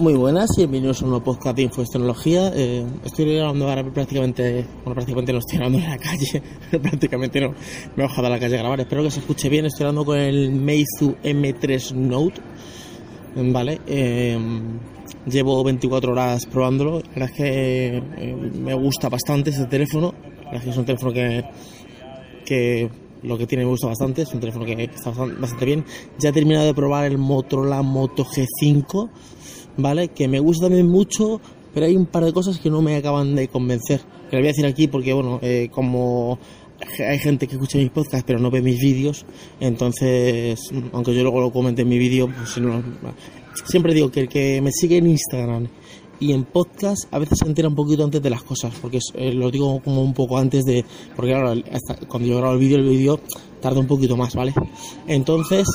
Muy buenas y bienvenidos a un nuevo podcast de Info Tecnología. Eh, estoy grabando ahora prácticamente, bueno, prácticamente no estoy grabando en la calle, prácticamente no, me he bajado a la calle a grabar. Espero que se escuche bien. Estoy grabando con el Meizu M3 Note, vale. Eh, llevo 24 horas probándolo. La verdad es que eh, me gusta bastante este teléfono. La verdad es que es un teléfono que, que lo que tiene me gusta bastante. Es un teléfono que está bastante bien. Ya he terminado de probar el Motorola Moto G5 ¿vale? Que me gusta también mucho, pero hay un par de cosas que no me acaban de convencer. Que le voy a decir aquí porque, bueno, eh, como hay gente que escucha mis podcasts pero no ve mis vídeos, entonces, aunque yo luego lo comente en mi vídeo, pues siempre digo que el que me sigue en Instagram y en podcast a veces se entera un poquito antes de las cosas, porque eh, lo digo como un poco antes de, porque claro, cuando yo grabo el vídeo, el vídeo tarda un poquito más, ¿vale? Entonces,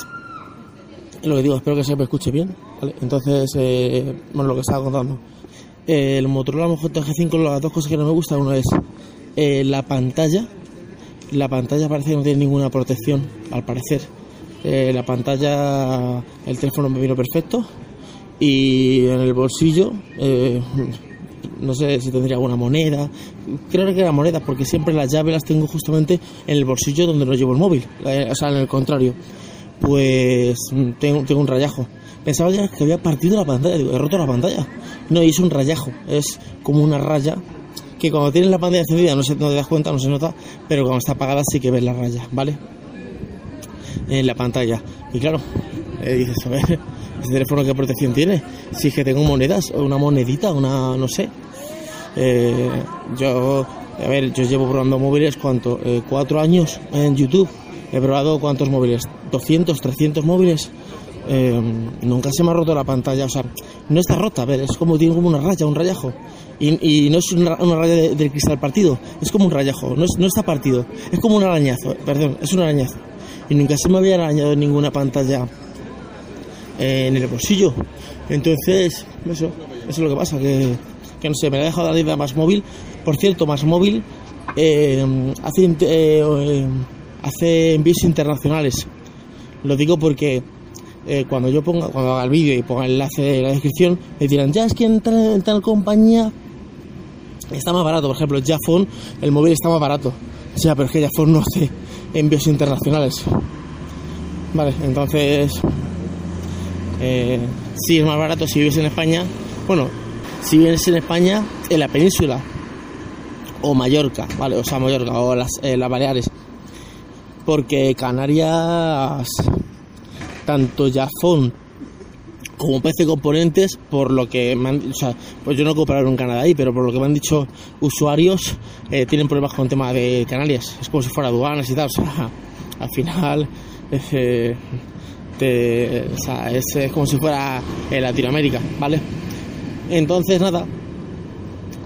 lo que digo, espero que se me escuche bien. Entonces, eh, bueno, lo que estaba contando. el Motorola Moto G5, las dos cosas que no me gustan, uno es eh, la pantalla. La pantalla parece que no tiene ninguna protección, al parecer. Eh, la pantalla, el teléfono me vino perfecto. Y en el bolsillo, no sé si tendría alguna moneda. Creo que era moneda, porque siempre las llaves las tengo justamente en el bolsillo donde no llevo el móvil. o sea, en el contrario pues tengo, tengo un rayajo. Pensaba que había partido la pantalla, digo, he roto la pantalla. No, y es un rayajo, es como una raya que cuando tienes la pantalla encendida no, te das cuenta, no se nota, pero cuando está apagada sí que ves la raya, ¿vale? En la pantalla. Y claro, eh, dices, a ver, ¿este teléfono qué protección tiene? Si es que tengo monedas, una monedita, una, no sé. Eh, yo, a ver, yo llevo probando móviles, ¿cuánto? Eh, cuatro años en YouTube He probado cuántos móviles, 200, 300 móviles. Eh, nunca se me ha roto la pantalla, o sea, no está rota, a es como tiene como una raya, un rayajo. Y, no es una, raya del cristal partido, es como un rayajo, no, está partido, es como un arañazo, perdón, es un arañazo. Y nunca se me había arañado ninguna pantalla eh, en el bolsillo. Entonces, eso, es lo que pasa, que, que no sé, me ha dejado la idea más móvil. Por cierto, más móvil, eh, hace hace envíos internacionales. Lo digo porque eh, cuando yo ponga, cuando haga el vídeo y ponga el enlace en la descripción, me dirán, ya es que en tal, compañía está más barato. Por ejemplo, Jafone, el móvil está más barato. Ya, pero es que Jafone no hace envíos internacionales. Vale, entonces, eh, si es más barato si vives en España. Bueno, si vives en España, en la península o Mallorca, ¿vale? O sea, Mallorca o las, eh, las Baleares porque Canarias, tanto Jafón como PC Componentes, por lo que me han, o pues yo no he comprado en Canadá ahí, pero por lo que me han dicho usuarios, eh, tienen problemas con el tema de Canarias. Es como si fuera aduanas y tal, o sea, al final eh, es, como si fuera en Latinoamérica, ¿vale? Entonces, nada,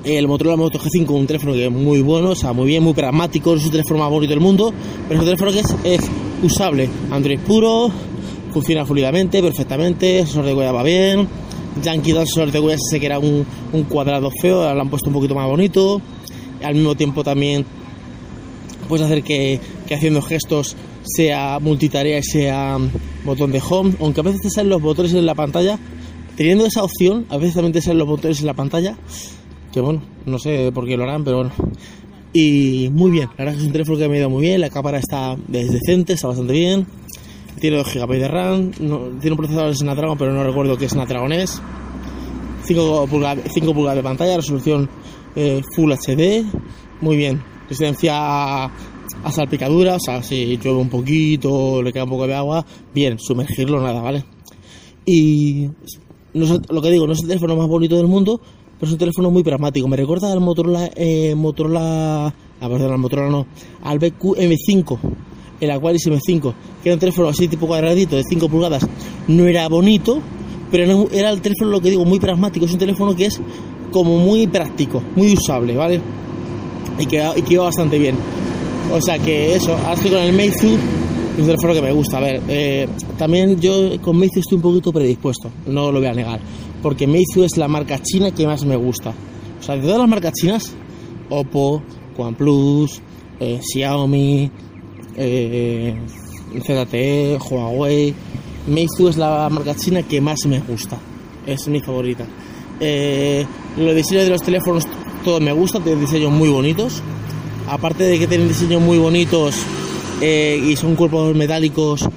el Motorola Moto G5, un teléfono que es muy bueno, o sea, muy bien, muy pragmático, es un teléfono más bonito del mundo, pero es un teléfono que es, usable. Android puro, funciona fluidamente, perfectamente, el sensor de huella va bien. Yankee 2, el sensor de huella sé que era un, cuadrado feo, ahora lo han puesto un poquito más bonito. Al mismo tiempo también puedes hacer que, haciendo gestos sea multitarea y sea botón de home, aunque a veces te salen los botones en la pantalla. Teniendo esa opción, a veces también te salen los botones en la pantalla que bueno, no sé por qué lo harán, pero bueno. Y muy bien, la verdad es que es un teléfono que me ha ido muy bien, la cámara está decente, está bastante bien, tiene 2 GB de RAM, tiene un procesador de Snapdragon, pero no recuerdo qué Snapdragon es, 5 pulgadas, 5 pulgadas de pantalla, resolución eh, Full HD, muy bien, resistencia a, salpicadura, o sea, si llueve un poquito, le queda un poco de agua, bien, sumergirlo nada, ¿vale? Y lo que digo, no es el teléfono más bonito del mundo, pero es un teléfono muy pragmático. Me recuerda al Motorola, eh, Motorola, ah, perdón, al Motorola no, al BQ M5, el Aquaris M5, que era un teléfono así tipo cuadradito de 5 pulgadas. No era bonito, pero era el teléfono, lo que digo, muy pragmático. Es un teléfono que es como muy práctico, muy usable, ¿vale? Y que, y va bastante bien. O sea que eso, ahora con el Meizu, un teléfono que me gusta. A ver, eh, también yo con Meizu estoy un poquito predispuesto, no lo voy a negar porque Meizu es la marca china que más me gusta. O sea, de todas las marcas chinas, Oppo, OnePlus, eh, Xiaomi, eh, ZTE, Huawei, Meizu es la marca china que más me gusta. es mi favorita. Eh, los diseños de los teléfonos, todo me gusta, tienen diseños muy bonitos. Aparte de que tienen diseños muy bonitos eh, y son cuerpos metálicos,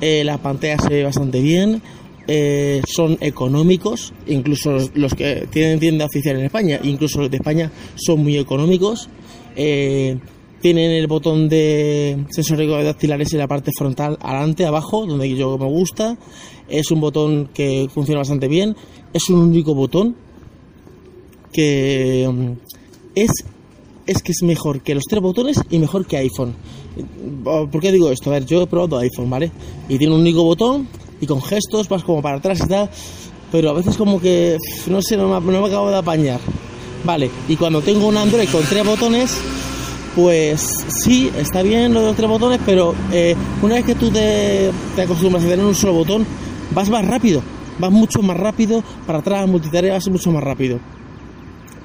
eh, la pantalla se ve bastante bien. Eh, son económicos, incluso los, que tienen tienda oficial en España, incluso los de España son muy económicos. Tienen el botón de sensor de dactilares en la parte frontal, adelante, abajo, donde yo me gusta. Es un botón que funciona bastante bien. Es un único botón que mm, es, es que es mejor que los tres botones y mejor que iPhone. ¿Por qué digo esto? A ver, yo he probado iPhone, ¿vale? Y tiene un único botón y con gestos vas como para atrás y tal, pero a veces como que, no sé, no me, acabo de apañar. Vale, y cuando tengo un Android con tres botones, pues sí, está bien lo de los tres botones, pero eh, una vez que tú te, acostumbras a tener un solo botón, vas más rápido, vas mucho más rápido, para atrás, multitarea, vas mucho más rápido.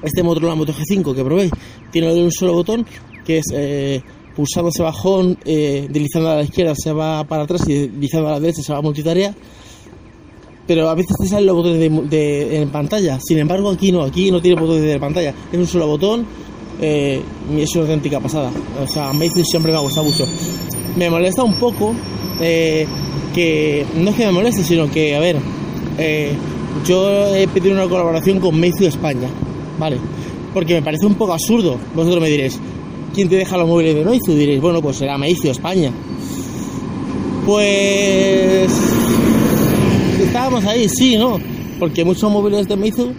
Este Motorola Moto G5 que probé tiene un solo botón, que es eh, pulsando ese bajón, eh, deslizando a la izquierda se va para atrás y deslizando a la derecha se va a multitarea. Pero a veces te salen los botones de, en pantalla. Sin embargo, aquí no, aquí no tiene botones de pantalla. Es un solo botón eh, es una auténtica pasada. O sea, Amazing siempre me ha gustado mucho. Me molesta un poco eh, que, no es que me moleste, sino que, a ver, eh, yo he pedido una colaboración con Meizu España, ¿vale? Porque me parece un poco absurdo. Vosotros me diréis, ¿quién te deja los móviles de Meizu? Diréis, bueno, pues será Meizu España. Pues estábamos ahí, sí, ¿no? Porque muchos móviles de Meizu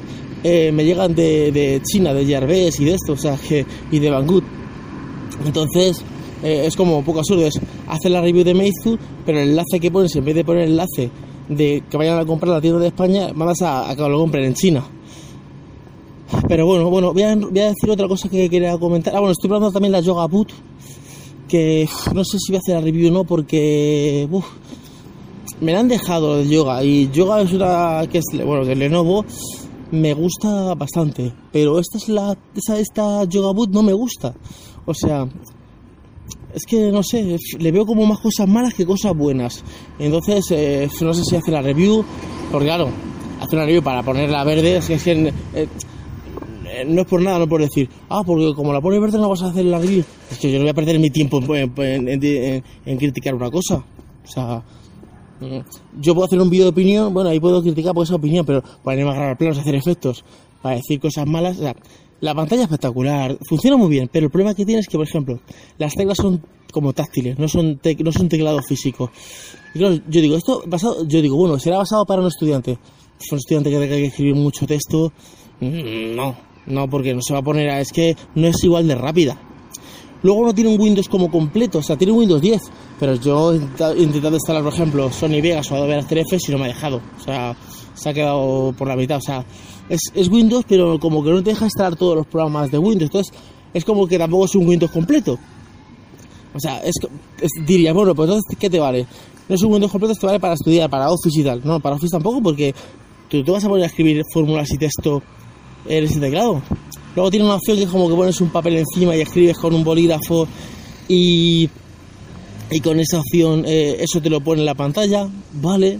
eh, me llegan de, China, de Jarves y de esto, o sea, que, y de Banggood. Entonces, eh, es como un poco absurdo, es hacer la review de Meizu, pero el enlace que pones, en vez de poner el enlace de que vayan a comprar la tienda de España, mandas a, a que lo compren en China. Pero bueno, bueno, voy a, decir otra cosa que quería comentar. Ah, bueno, estoy probando también la Yoga Boot, que no sé si voy a hacer la review o no, porque me la han dejado el yoga. Y yoga es una que es, bueno, de Lenovo me gusta bastante, pero esta es la esta, esta Yoga Boot no me gusta. O sea, es que no sé, le veo como más cosas malas que cosas buenas. Entonces, eh, no sé si hace la review, porque claro, hace una review para ponerla verde, es que, es que eh, eh, no es por nada, no por decir, ah, porque como la pone verde no vas a hacer la review. Es que yo no voy a perder mi tiempo en, criticar una cosa. O sea, yo puedo hacer un vídeo de opinión, bueno, ahí puedo criticar por esa opinión, pero ponerme a grabar planos, hacer efectos, para decir cosas malas, o sea, la pantalla es espectacular, funciona muy bien, pero el problema que tiene es que, por ejemplo, las teclas son como táctiles, no son, no son teclados físicos. Y claro, yo digo, esto basado, yo digo, bueno, será basado para un estudiante. Es un estudiante que tenga que escribir mucho texto, mm, no, no, porque no se va a poner a... Es que no es igual de rápida. Luego no tiene un Windows como completo, o sea, tiene Windows 10. Pero yo he intentado instalar, por ejemplo, Sony Vegas o Adobe After Effects y no me ha dejado. O sea, se ha quedado por la mitad. O sea, es, es Windows, pero como que no te deja instalar todos los programas de Windows. Entonces, es como que tampoco es un Windows completo. O sea, es, diría, bueno, pues entonces, ¿qué te vale? No es un Windows completo, te vale para estudiar, para Office y tal. No, para Office tampoco, porque tú te vas a poner escribir fórmulas y texto ese teclado. Luego tiene una opción que es como que pones un papel encima y escribes con un bolígrafo y, y con esa opción eh, eso te lo pone en la pantalla. Vale,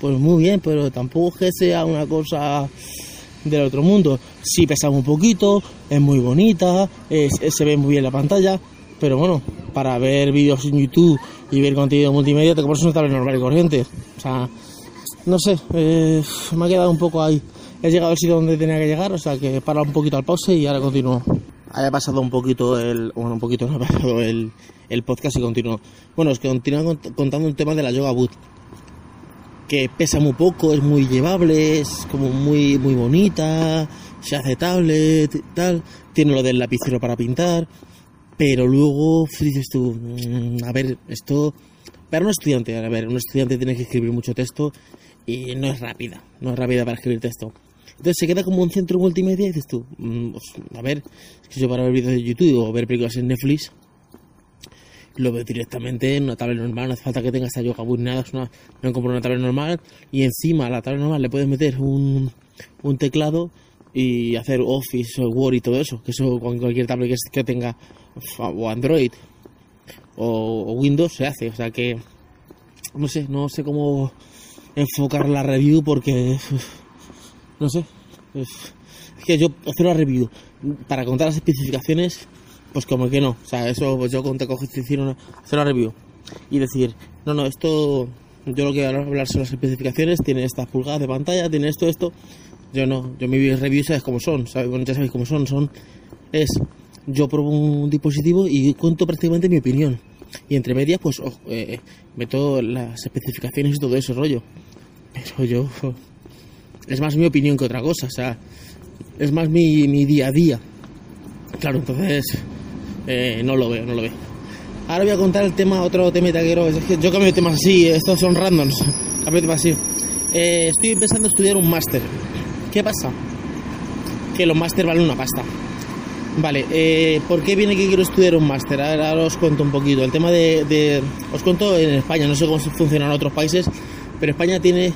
pues muy bien, pero tampoco es que sea una cosa del otro mundo. Sí pesa un poquito, es muy bonita, se ve muy bien la pantalla, pero bueno, para ver vídeos en YouTube y ver contenido multimedia te compras una tablet normal y corriente. O sea, no sé, eh, me ha quedado un poco ahí he llegado al sitio donde tenía que llegar, o sea que para un poquito al pause y ahora continúo. Haya pasado un poquito el, bueno, un poquito no ha pasado el, el podcast y continúo. Bueno, os continúo contando un tema de la Yoga Boot, que pesa muy poco, es muy llevable, es como muy, muy bonita, se hace tablet tal, tiene lo del lapicero para pintar, pero luego dices tú, mm, a ver, esto, para un estudiante, a ver, un estudiante tiene que escribir mucho texto y no es rápida, no es rápida para escribir texto. Entonces se queda como un centro multimedia y dices tú, mm, pues, a ver, es que yo para ver vídeos de YouTube o ver películas en Netflix, lo veo directamente en una tablet normal, no hace falta que tenga esta yoga boot nada, es una, me compro una tablet normal y encima a la tablet normal le puedes meter un, un teclado y hacer Office o Word y todo eso, que eso con cualquier tablet que tenga o Android o, Windows se hace, o sea que no sé, no sé cómo enfocar la review porque no sé. Es, es que yo hacer una review para contar las especificaciones, pues como que no. O sea, eso pues yo conté coges decir una, hacer una review y decir, no, no, esto, yo lo que voy a hablar son las especificaciones, tiene estas pulgadas de pantalla, tiene esto, esto. Yo no, yo mi review sabes cómo son, ¿sabes? Bueno, ya sabéis cómo son, son, es, yo pruebo un dispositivo y cuento prácticamente mi opinión. Y entre medias, pues, oh, eh, meto las especificaciones y todo ese rollo. Pero yo, es más mi opinión que otra cosa, o sea, es más mi, mi día a día. Claro, entonces, eh, no lo veo, no lo veo. Ahora voy a contar el tema, otro tema taquero. Es que yo cambio de temas así, estos son randoms. Cambio de temas así. Eh, estoy empezando a estudiar un máster. ¿Qué pasa? Que los máster valen una pasta. Vale, eh, ¿por qué viene que quiero estudiar un máster? Ahora, os cuento un poquito. El tema de, Os cuento en España, no sé cómo funciona en otros países, pero España tiene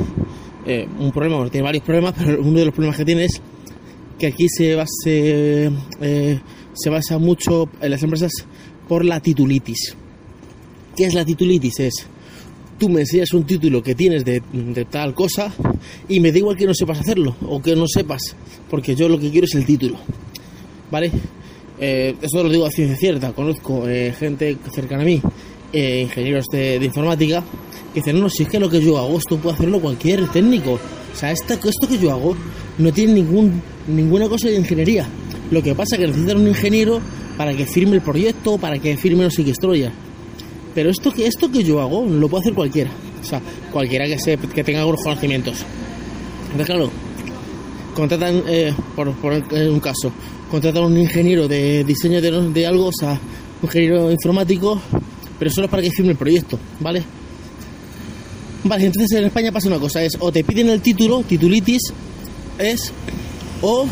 eh, un problema, bueno, tiene varios problemas, pero uno de los problemas que tiene es que aquí se basa, eh, se basa mucho en las empresas por la titulitis. ¿Qué es la titulitis? Es tú me enseñas un título que tienes de, tal cosa y me da igual que no sepas hacerlo o que no sepas, porque yo lo que quiero es el título. ¿Vale? Eh, eso lo digo a ciencia cierta. Conozco eh, gente cercana a mí, ingenieros de, informática, que dicen, no, si es que lo que yo hago, esto puede hacerlo cualquier técnico. O sea, esto, esto que yo hago no tiene ningún, ninguna cosa de ingeniería. Lo que pasa es que necesitan un ingeniero para que firme el proyecto, para que firme no sé qué. Pero esto que, esto que yo hago lo puede hacer cualquiera. O sea, cualquiera que, se, que tenga algunos conocimientos. Entonces, claro, contratan, eh, por, por un caso, contratan a un ingeniero de diseño de, de algo, o sea, un ingeniero informático, pero solo para que firme el proyecto, ¿vale? Vale, entonces en España pasa una cosa, es o te piden el título, titulitis, es, o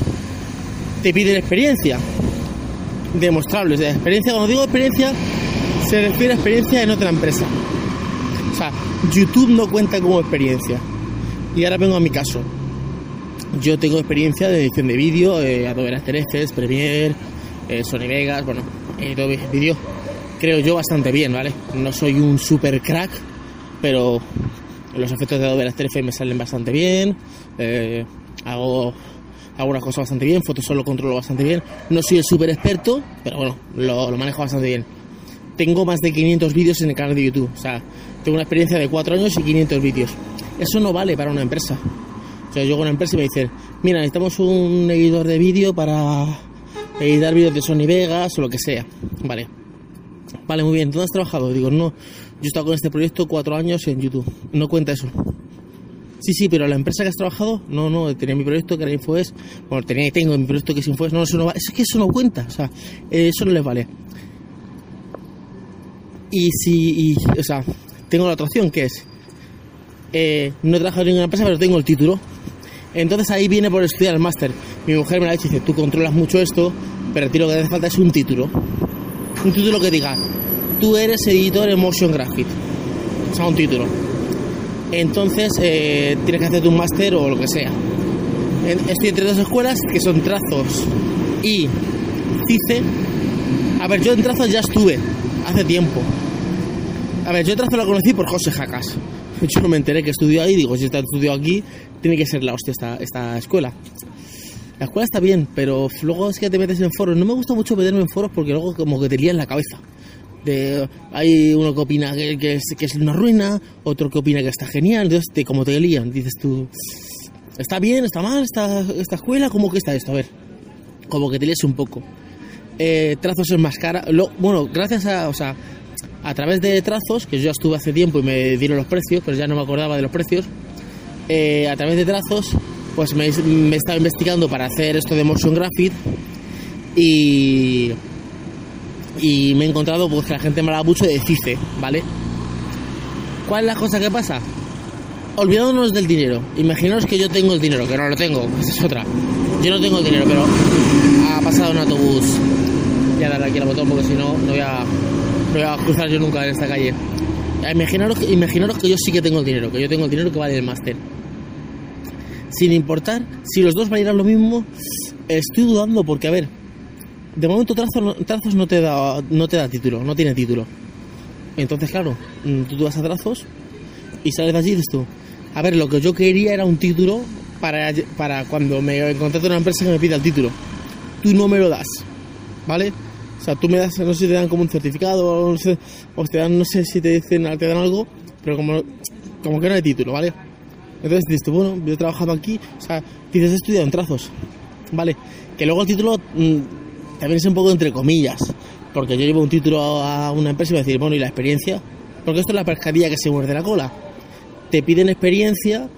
te piden experiencia demostrables de experiencia. Cuando digo experiencia, se refiere a experiencia en otra empresa. O sea, YouTube no cuenta como experiencia. Y ahora vengo a mi caso. Yo tengo experiencia de edición de vídeo, eh, Adobe After Effects, Premiere, eh, Sony Vegas, bueno, Adobe Video. Creo yo bastante bien, ¿vale? No soy un super crack, pero los efectos de Adobe After Effects me salen bastante bien. Eh, hago algunas cosas bastante bien, Photoshop lo controlo bastante bien. No soy el super experto, pero bueno, lo, lo, manejo bastante bien. Tengo más de 500 vídeos en el canal de YouTube, o sea, tengo una experiencia de 4 años y 500 vídeos. Eso no vale para una empresa. O sea, yo llego a una empresa y me dicen, mira, necesitamos un editor de vídeo para editar vídeos de Sony Vegas o lo que sea. Vale. Vale, muy bien. ¿Dónde has trabajado? Digo, no, yo he estado con este proyecto 4 años en YouTube. No cuenta eso. Sí, sí, pero la empresa que has trabajado, no, no, tenía mi proyecto que era Infoes, bueno, tenía y tengo mi proyecto que es Infoes, no, eso no va, es que eso no cuenta, o sea, eso no les vale. Y si, o sea, tengo la otra opción que es, eh, no he trabajado en ninguna empresa, pero tengo el título. Entonces ahí viene por estudiar el máster. Mi mujer me la ha dicho, dice, tú controlas mucho esto, pero a ti lo que hace falta es un título. Un título que diga, tú eres editor en motion graphic. O sea, un título entonces eh, tienes que hacerte un máster o lo que sea. Estoy entre dos escuelas que son Trazos y CICE. A ver, yo en Trazos ya estuve hace tiempo. A ver, yo en Trazos la conocí por José Jacas. Yo no me enteré que estudió ahí, digo, si está estudiado aquí, tiene que ser la hostia esta, esta escuela. La escuela está bien, pero luego es que te metes en foros. No me gusta mucho meterme en foros porque luego como que te lían la cabeza hay uno que opina que, es, una ruina, otro que opina que está genial, entonces te, como te lían, dices tú, ¿está bien, está mal esta, esta escuela? ¿Cómo que está esto? A ver, como que te lías un poco. Eh, trazos es más cara, bueno, gracias a, o sea, a través de trazos, que yo ya estuve hace tiempo y me dieron los precios, pero ya no me acordaba de los precios, eh, a través de trazos, pues me, me estaba investigando para hacer esto de motion graphic y y me he encontrado pues, que la gente me habla mucho de CICE, ¿vale? ¿Cuál es la cosa que pasa? Olvidándonos del dinero. Imaginaos que yo tengo el dinero, que no lo tengo, esa es otra. Yo no tengo el dinero, pero ha pasado un autobús. Voy a darle aquí al botón porque si no, no voy a, no voy a cruzar yo nunca en esta calle. Imaginaros, imaginaros que yo sí que tengo el dinero, que yo tengo el dinero que vale el máster. Sin importar si los dos valieran lo mismo, estoy dudando porque, a ver, de momento trazos, trazos no te da no te da título, no tiene título. Entonces, claro, mm, tú, vas a trazos y sales de allí y dices tú, a ver, lo que yo quería era un título para, para cuando me encontré una empresa que me pida el título. Tú no me lo das, ¿vale? O sea, tú me das, no sé si te dan como un certificado, o, sé, o te dan, no sé si te dicen, te dan algo, pero como, como que no hay título, ¿vale? Entonces dices, bueno, yo he trabajado aquí, o sea, dices, he estudiado en trazos, ¿vale? Que luego el título mmm, también es un poco entre comillas, porque yo llevo un título a una empresa y a decir, bueno, ¿y la experiencia? Porque esto es la pescadilla que se muerde la cola. Te piden experiencia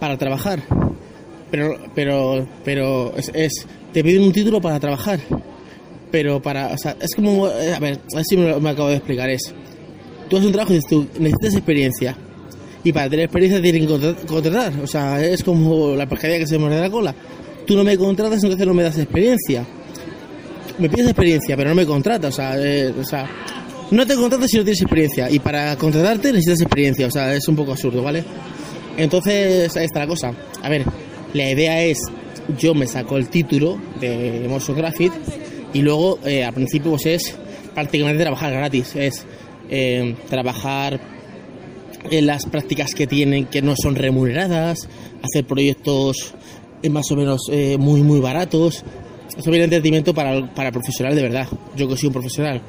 para trabajar, pero, pero, pero es, es te piden un título para trabajar pero para, o sea, es como, eh, a ver, así me, me acabo de explicar, es, tú haces un trabajo y dices tú, necesitas experiencia, y para tener experiencia tienen que contratar, o sea, es como la pescadilla que se muerde la cola, tú no me contratas, entonces no me das experiencia, me pides experiencia, pero no me contratas, o sea, eh, o sea, no te contratas si no tienes experiencia, y para contratarte necesitas experiencia, o sea, es un poco absurdo, ¿vale? Entonces, ahí está la cosa, a ver, la idea es, yo me saco el título de Motion Graphic, y luego eh, al principio pues es prácticamente trabajar gratis, es eh, trabajar en las prácticas que tienen que no son remuneradas, hacer proyectos eh, más o menos eh, muy muy baratos. Eso viene entretenimiento para, para el profesional de verdad. Yo que soy un profesional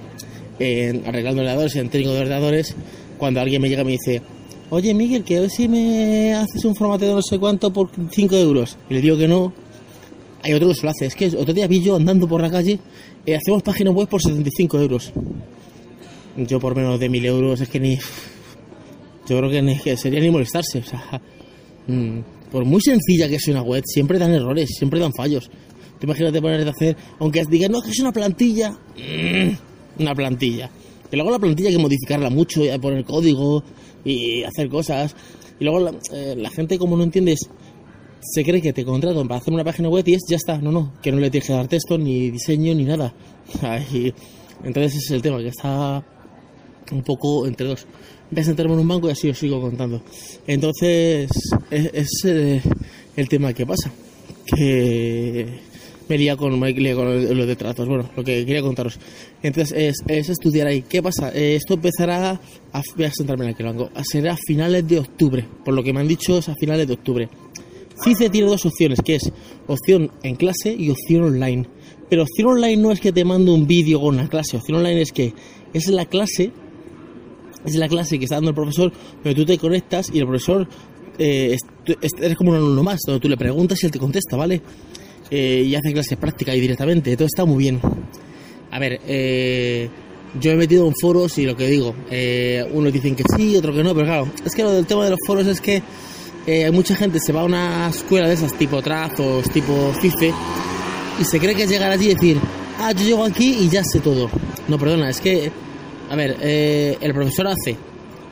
eh, arreglando ordenadores, en técnico de ordenadores, cuando alguien me llega y me dice, oye Miguel, que a ver si me haces un formato de no sé cuánto por 5 euros. Y le digo que no, hay otro que se lo hace. Es que otro día vi yo andando por la calle, eh, hacemos páginas web por 75 euros. Yo por menos de 1000 euros es que ni... Yo creo que, ni, que sería ni molestarse. O sea, mmm, por muy sencilla que sea una web, siempre dan errores, siempre dan fallos. Te imagínate poner a hacer, aunque digas, no, que es una plantilla, mmm, una plantilla. Y luego la plantilla hay que modificarla mucho, y poner código y hacer cosas. Y luego la, eh, la gente, como no entiendes, se cree que te contratan para hacer una página web y es ya está. No, no, que no le tienes que dar texto, ni diseño, ni nada. Y entonces es el tema, que está un poco entre dos. Voy a sentarme en un banco y así os sigo contando. Entonces, es, eh, el tema que pasa. Que me lía con, lía con lo de tratos. Bueno, lo que quería contaros. Entonces, es, es estudiar ahí. ¿Qué pasa? Eh, esto empezará, a, voy a sentarme en aquel banco, a ser a finales de octubre. Por lo que me han dicho es a finales de octubre. CICE tiene dos opciones, que es opción en clase y opción online. Pero opción online no es que te mando un vídeo con una clase, opción online es que es la clase, es la clase que está dando el profesor, donde tú te conectas y el profesor eh, eres como un alumno más, donde tú le preguntas y él te contesta, ¿vale? Eh, y hace clases prácticas y directamente, todo está muy bien. A ver, eh, yo he metido en foros y lo que digo, eh, unos dicen que sí, otros que no, pero claro, es que lo del tema de los foros es que eh, mucha gente se va a una escuela de esas tipo trazos, tipo FIFE, y se cree que es llegar allí y decir, ah, yo llego aquí y ya sé todo. No, perdona, es que, a ver, eh, el profesor hace,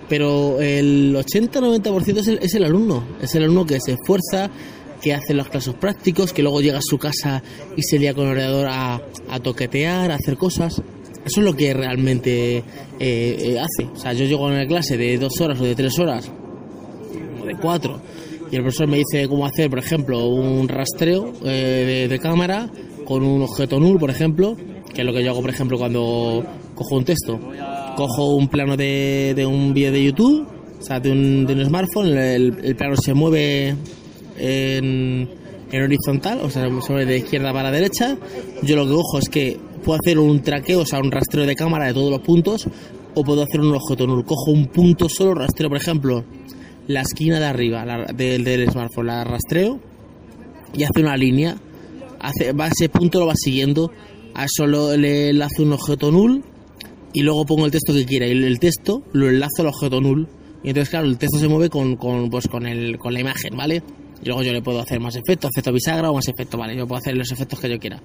pero el 80-90% es, el, es el alumno, es el alumno que se esfuerza, que hace los casos prácticos, que luego llega a su casa y se lía con el ordenador a, a toquetear, a hacer cosas. Eso es lo que realmente eh, eh, hace. O sea, yo llego a una clase de dos horas o de tres horas de cuatro. Y el profesor me dice cómo hacer, por ejemplo, un rastreo eh, de, de, cámara con un objeto null, por ejemplo, que es lo que yo hago, por ejemplo, cuando cojo un texto. Cojo un plano de, un vídeo de YouTube, o sea, de un, smartphone, el, plano se mueve en, en, horizontal, o sea, se mueve de izquierda para derecha. Yo lo que cojo es que puedo hacer un traqueo, o sea, un rastreo de cámara de todos los puntos, o puedo hacer un objeto null. Cojo un punto solo, rastreo, por ejemplo, la esquina de arriba la, del, del, smartphone, la rastreo y hace una línea. Hace, va, ese punto lo va siguiendo. A eso le, le, hace un objeto null y luego pongo el texto que quiera. Y el, texto lo enlazo al objeto null. Y entonces, claro, el texto se mueve con, con, pues, con, el, con la imagen, ¿vale? Y luego yo le puedo hacer más efectos, efecto bisagra o más efecto, ¿vale? Yo puedo hacer los efectos que yo quiera.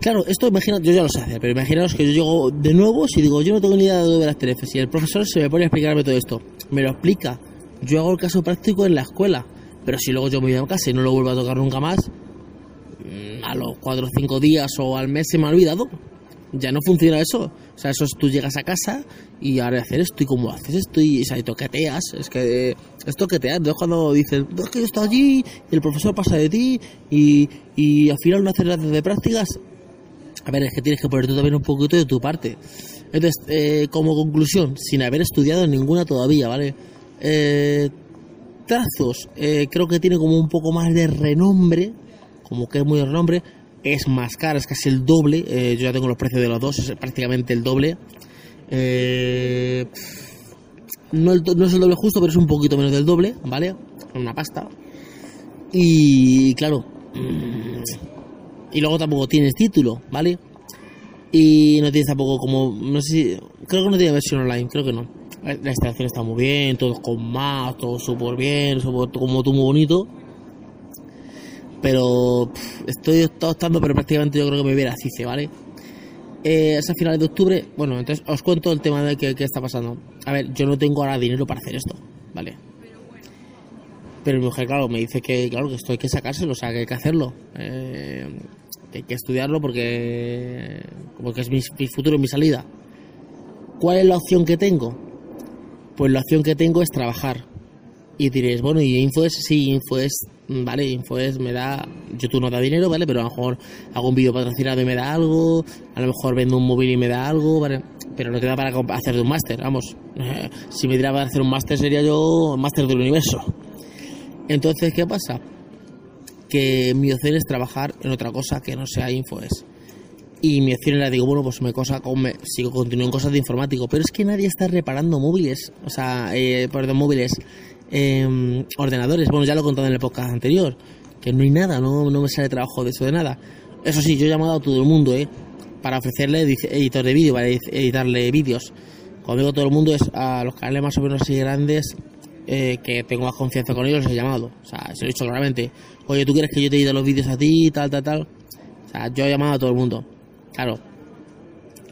Claro, esto imagina, yo ya lo sé hacer, pero imaginaos que yo llego de nuevo si digo, yo no tengo ni idea de las TLFs y el profesor se me pone a explicarme todo esto, me lo explica, yo hago el caso práctico en la escuela, pero si luego yo me voy a casa y no lo vuelvo a tocar nunca más, a los 4 o 5 días o al mes se me ha olvidado. Ya no funciona eso. O sea, eso es tú llegas a casa y ahora hacer esto y cómo haces esto y, o toqueteas. Es que es toquetear. Entonces cuando dices, no, es que yo estoy allí y el profesor pasa de ti y, y al final no haces las de prácticas, a ver, es que tienes que poner tú también un poquito de tu parte. Entonces, eh, como conclusión, sin haber estudiado ninguna todavía, ¿vale? Eh, vistazos eh, creo que tiene como un poco más de renombre, como que es muy renombre, es más cara, es casi el doble, eh, yo ya tengo los precios de los dos, es prácticamente el doble. Eh, no, es el doble justo, pero es un poquito menos del doble, ¿vale? Una pasta. Y claro, mm, y luego tampoco tienes título, ¿vale? Y no tienes tampoco como, no sé si, creo que no tiene versión online, creo que no. La instalación está muy bien, todo con más, todo súper bien, como todo muy bonito. Pero estoy optando, pero prácticamente yo creo que me hubiera CICE, ¿vale? Eh, es a finales de octubre. Bueno, entonces os cuento el tema de qué, está pasando. A ver, yo no tengo ahora dinero para hacer esto, ¿vale? Pero mi mujer, claro, me dice que, claro, que esto hay que sacárselo, o sea, que hay que hacerlo. Eh, hay que estudiarlo porque, porque es mi, mi futuro, mi salida. ¿Cuál es la opción que tengo? Pues la opción que tengo es trabajar. Y diréis, bueno, ¿y Infoes? Sí, Infoes, vale, Infoes me da, YouTube no da dinero, ¿vale? Pero a lo mejor hago un vídeo patrocinado y me da algo, a lo mejor vendo un móvil y me da algo, ¿vale? Pero no te da para hacer de un máster, vamos. si me diera para hacer un máster sería yo máster del universo. Entonces, ¿qué pasa? Que mi opción es trabajar en otra cosa que no sea Infoes. Y mi opción era, digo, bueno, pues me cosa, me, sigo, continúo en cosas de informático. Pero es que nadie está reparando móviles, o sea, eh, perdón, móviles eh, ordenadores. Bueno, ya lo he contado en el podcast anterior, que no hay nada, no, no me sale trabajo de eso de nada. Eso sí, yo he llamado a todo el mundo, ¿eh? Para ofrecerle editor de vídeo, para editarle vídeos. Cuando digo todo el mundo es a los canales más o menos así grandes eh, que tengo más confianza con ellos, les he llamado. O sea, se lo he dicho claramente. Oye, ¿tú quieres que yo te edite los vídeos a ti, tal, tal, tal? O sea, yo he llamado a todo el mundo. Claro,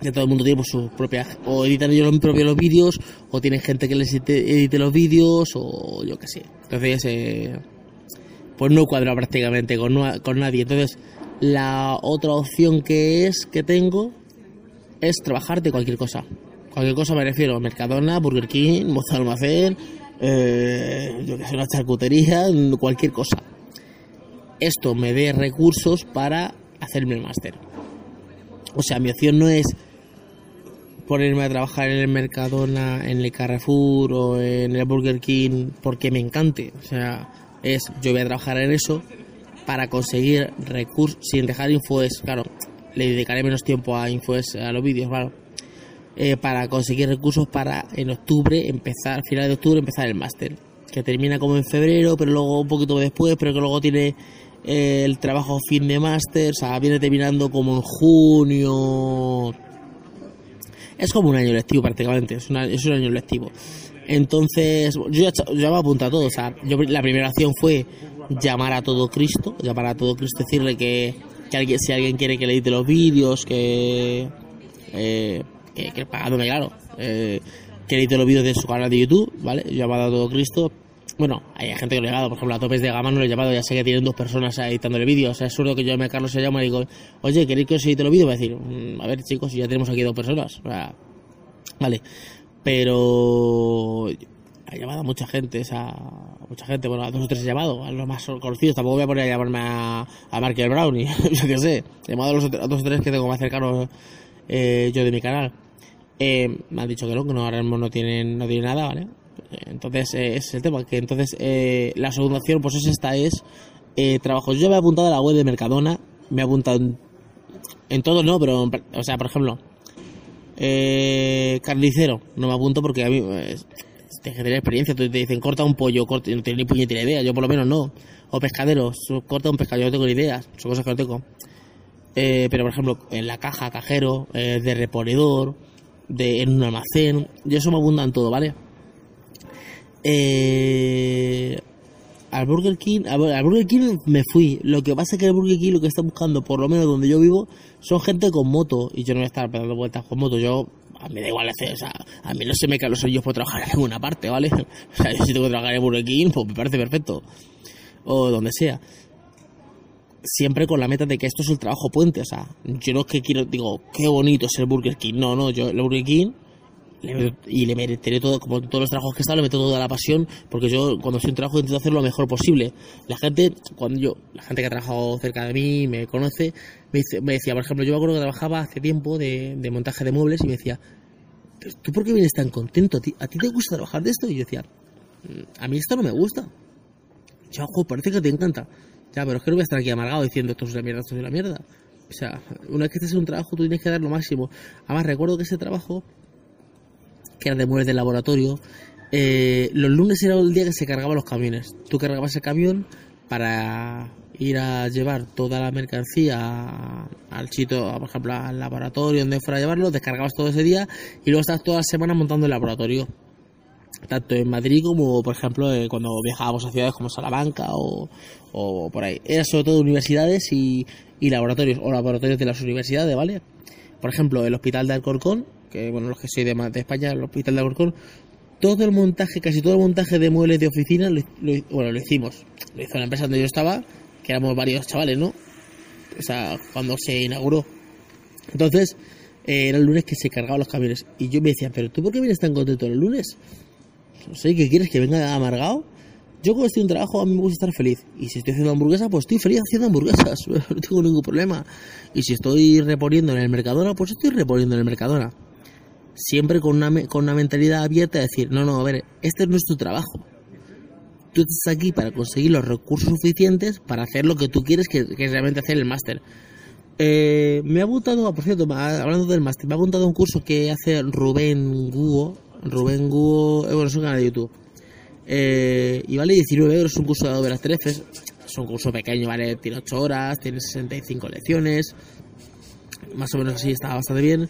que todo el mundo tiene pues, sus propias o editan ellos los propios vídeos o tienen gente que les edite, los vídeos o yo qué sé. Entonces eh, pues no cuadra prácticamente con, con nadie. Entonces la otra opción que es que tengo es trabajar de cualquier cosa. Cualquier cosa me refiero Mercadona Burger King Moza Almacén eh, yo que sé una charcutería cualquier cosa. Esto me dé recursos para hacerme el máster. O sea, mi opción no es ponerme a trabajar en el Mercadona, en el Carrefour o en el Burger King porque me encante. O sea, es yo voy a trabajar en eso para conseguir recursos sin dejar Infoes, claro, le dedicaré menos tiempo a Infoes, a los vídeos, claro. Eh, para conseguir recursos para en octubre empezar, final de octubre empezar el máster, que termina como en febrero, pero luego un poquito después, pero que luego tiene eh, el trabajo fin de máster, o sea, viene terminando como en junio, es como un año lectivo prácticamente, es, un año lectivo. Entonces, yo ya, me he apuntado a todo. O sea, la primera acción fue llamar a todo Cristo, llamar a todo Cristo, decirle que, que alguien, si alguien quiere que le edite los vídeos, que, eh, que, que pagándome, claro, eh, que edite los vídeos de su canal de YouTube, ¿vale? Llamado a todo Cristo, bueno, hay gente que lo ha llamado, por ejemplo, a topes de gama no lo he llamado, ya sé que tienen dos personas editándole vídeos. O sea, es absurdo que yo llame a Carlos se llama y digo, oye, ¿queréis que os edite los vídeos? Va a decir, mm, a ver, chicos, ya tenemos aquí dos personas. O sea, vale. Pero ha llamado a mucha gente, o sea, mucha gente, bueno, a dos o tres he llamado, a los más conocidos, tampoco voy a poner a llamarme a, a Markel Brown, y yo qué sé, he llamado a, los, a dos o tres que tengo más cercanos eh, yo de mi canal. Eh, me han dicho que no, que no, ahora mismo no tienen, no tienen nada, ¿vale? Entonces, eh, es el tema, que entonces eh, la segunda opción, pues es esta, es eh, trabajos. Yo me he apuntado a la web de Mercadona, me he apuntado en, en todo, no, pero, o sea, por ejemplo, eh, carnicero, no me apunto porque a mí tienes que tener experiencia, te dicen corta un pollo, corta, no tienes ni puñetera idea, yo por lo menos no. O pescadero, corta un pescado, yo no tengo ni ideas, son cosas que no tengo. pero por ejemplo, en la caja, cajero, de reponedor, de, en un almacén, y eso me abundan todo, ¿vale? Eh, al Burger King, al Burger King me fui. Lo que pasa es que el Burger King lo que está buscando, por lo menos donde yo vivo, son gente con moto. Y yo no voy a estar dando vueltas con moto. Yo, a mí da igual hacer, o sea, a mí no se me caen los oídos por trabajar en ninguna parte, ¿vale? O sea, yo si tengo que trabajar en Burger King, pues me parece perfecto. O donde sea. Siempre con la meta de que esto es el trabajo puente, o sea, yo no es que quiero, digo, qué bonito es el Burger King. No, no, yo el Burger King y le meteré todo, como todos los trabajos que he estado, le meto toda la pasión, porque yo cuando estoy en trabajo intento hacer lo mejor posible. La gente, cuando yo, la gente que ha trabajado cerca de mí, me conoce, me, me decía, por ejemplo, yo me acuerdo que trabajaba hace tiempo de, montaje de muebles y me decía, ¿tú por qué vienes tan contento? ¿A ti, te gusta trabajar de esto? Y yo decía, mm, a mí esto no me gusta. Ya, ojo, parece que te encanta. Ya, pero es que no voy a estar aquí amargado diciendo esto es una mierda, esto es una mierda. O sea, una vez que estés en un trabajo, tú tienes que dar lo máximo. Además, recuerdo que ese trabajo, de muebles de laboratorio, eh, los lunes era el día que se cargaban los camiones. Tú cargabas el camión para ir a llevar toda la mercancía al chito, por ejemplo, al laboratorio donde fuera a llevarlo, descargabas todo ese día y luego estabas toda la semana montando el laboratorio. Tanto en Madrid como, por ejemplo, eh, cuando viajábamos a ciudades como Salamanca o, o por ahí. Era sobre todo universidades y, y laboratorios, o laboratorios de las universidades, ¿vale? Por ejemplo, el hospital de Alcorcón, que bueno, los que soy de, de España, el hospital de Alcorcón, todo el montaje, casi todo el montaje de muebles de oficina, lo, bueno, lo hicimos. Lo hizo la empresa donde yo estaba, que éramos varios chavales, ¿no? O sea, cuando se inauguró. Entonces, eh, era el lunes que se cargaban los camiones. Y yo me decía, pero ¿tú por qué vienes tan contento el lunes? No sé, ¿qué quieres? ¿Que venga amargado? Yo cuando estoy en trabajo a mí me gusta estar feliz. Y si estoy haciendo hamburguesas, pues estoy feliz haciendo hamburguesas. No tengo ningún problema. Y si estoy reponiendo en el Mercadona, pues estoy reponiendo en el Mercadona. Siempre con una, con una mentalidad abierta de decir, no, no, a ver, este no es tu trabajo. Tú estás aquí para conseguir los recursos suficientes para hacer lo que tú quieres, que, que es realmente hacer el máster. Eh, me ha apuntado, por cierto, hablando del máster, me ha apuntado un curso que hace Rubén Guo. Rubén Guo, eh, es un canal de YouTube eh, y vale 19 euros un curso de Adobe After. Es un curso pequeño, vale, tiene 8 horas, tiene 65 lecciones. Más o menos así, está bastante bien.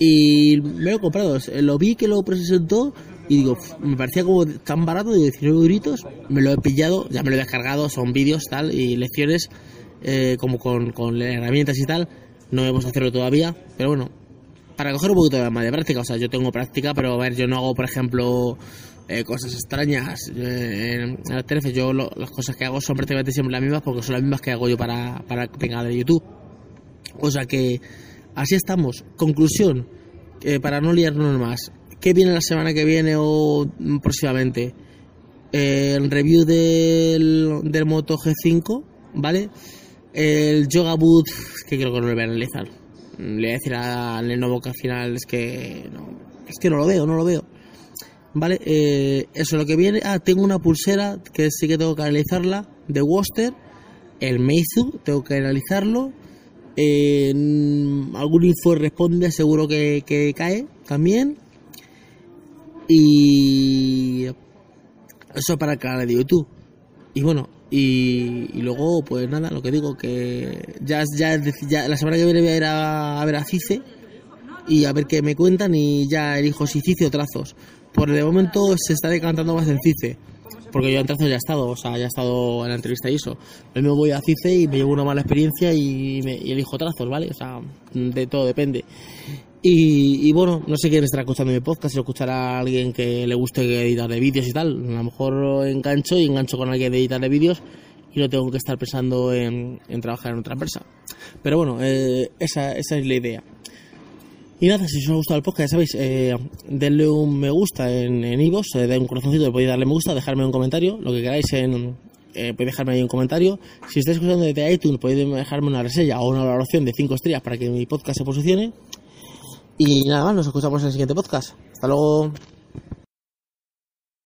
Y me lo he comprado. Lo vi que lo presentó y digo, me parecía como tan barato, de 19 euritos. Me lo he pillado, ya me lo he descargado, son vídeos tal y lecciones eh, como con, con herramientas y tal. No hemos hacerlo todavía, pero bueno, para coger un poquito más de práctica. O sea, yo tengo práctica, pero a ver, yo no hago, por ejemplo, eh, cosas extrañas. Eh, en el yo las cosas que hago son prácticamente siempre las mismas porque son las mismas que hago yo para, para el de YouTube. O sea que así estamos. Conclusión, eh, para no liarnos más. ¿Qué viene la semana que viene o próximamente? el review del, del Moto G5, ¿vale? El Yoga Boot, que creo que no lo voy a analizar. Le voy a decir al Lenovo que al final es que no, es que no lo veo, no lo veo. ¿Vale? Eh, eso es lo que viene. Ah, tengo una pulsera que sí que tengo que analizarla de Worcester. El Meizu, tengo que analizarlo. Eh, algún info responde, seguro que, cae también. Y eso para el canal de YouTube. Y bueno, y, luego, pues nada, lo que digo, que ya, ya, ya la semana que viene voy a ir a, a ver a Cice y a ver qué me cuentan y ya elijo si Cice o trazos por el momento se está decantando más en CICE. Porque yo en Trazos ya he estado, o sea, ya he estado en la entrevista y eso. Yo me voy a CICE y me llevo una mala experiencia y, elijo trazos, ¿vale? O sea, de todo depende. Y, bueno, no sé quién estará escuchando mi podcast, si lo escuchará alguien que le guste editar de vídeos y tal. A lo mejor engancho y engancho con alguien de editar de vídeos y no tengo que estar pensando en, trabajar en otra empresa. Pero bueno, eh, esa, esa es la idea. Y nada, si os ha gustado el podcast, ya sabéis, eh, denle un me gusta en Ivos, en eh, un corazoncito, podéis darle me gusta, dejarme un comentario, lo que queráis en... Eh, podéis dejarme ahí un comentario. Si estáis escuchando desde iTunes, podéis dejarme una reseña o una valoración de 5 estrellas para que mi podcast se posicione. Y nada más, nos escuchamos en el siguiente podcast. Hasta luego.